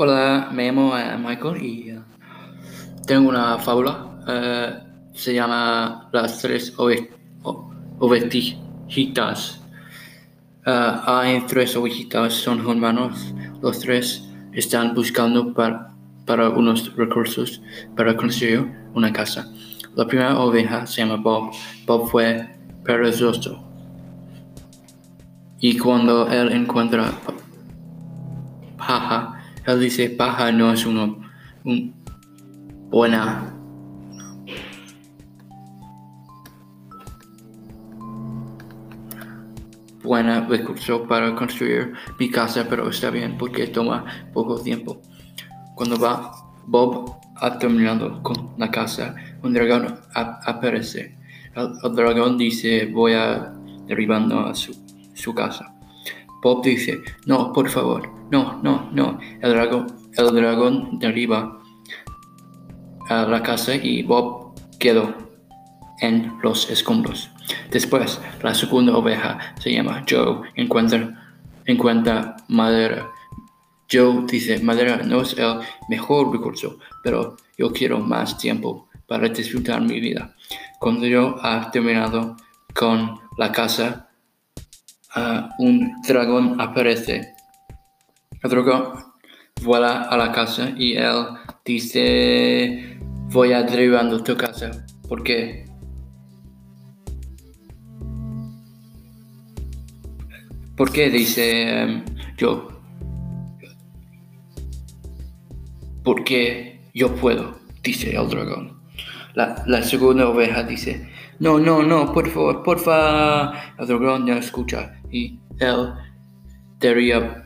Hola, me llamo eh, Michael y eh, tengo una fábula. eh, se llama Las tres ovejitas. Hay tres ovejitas, son hermanos. Los tres están buscando para, para unos recursos para construir una casa. La primera oveja se llama Bob. Bob fue perezoso. Y cuando él encuentra pa- paja, él dice paja no es una un buena buena recurso para construir mi casa, pero está bien porque toma poco tiempo. Cuando va Bob ha terminado con la casa, un dragón aparece. El, el dragón dice voy a derribando a su, su casa. Bob dice, no, por favor, no, no, no. El dragón, el dragón derriba a la casa y Bob quedó en los escombros. Después, la segunda oveja se llama Joe, encuentra, encuentra madera. Joe dice, madera no es el mejor recurso, pero yo quiero más tiempo para disfrutar mi vida. Cuando yo ha terminado con la casa, un dragón aparece. Dragón vuela a la casa y él dice, voy a derribando tu casa. ¿Por qué? ¿Por qué? Dice em, yo. Porque yo puedo, dice el dragón. La, la segunda oveja dice, no, no, no, por favor, por favor. El dragón no escucha y él derriba,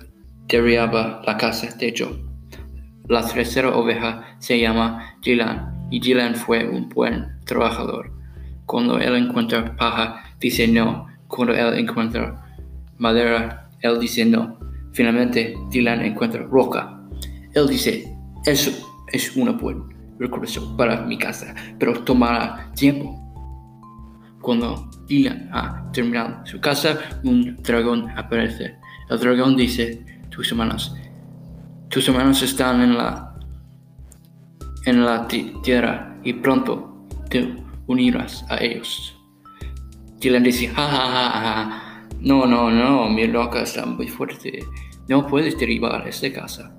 derriba la casa Joe. La tercera oveja se llama Dylan y Dylan fue un buen trabajador. Cuando él encuentra paja, dice no. Cuando él encuentra madera, él dice no. Finalmente, Dylan encuentra roca. Él dice, eso es una buen recurso para mi casa, pero tomará tiempo. Cuando Dylan ha terminado su casa, un dragón aparece. El dragón dice, tus hermanos, tus hermanos están en la, en la ti- tierra y pronto te unirás a ellos. Dylan dice, ja, no, no, no, mi roca está muy fuerte. No puedes derribar esta casa.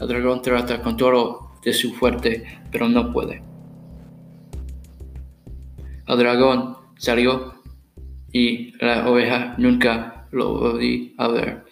El dragón trata con todo de su fuerte, pero no puede. El dragón salió y la oveja nunca lo volví a ver.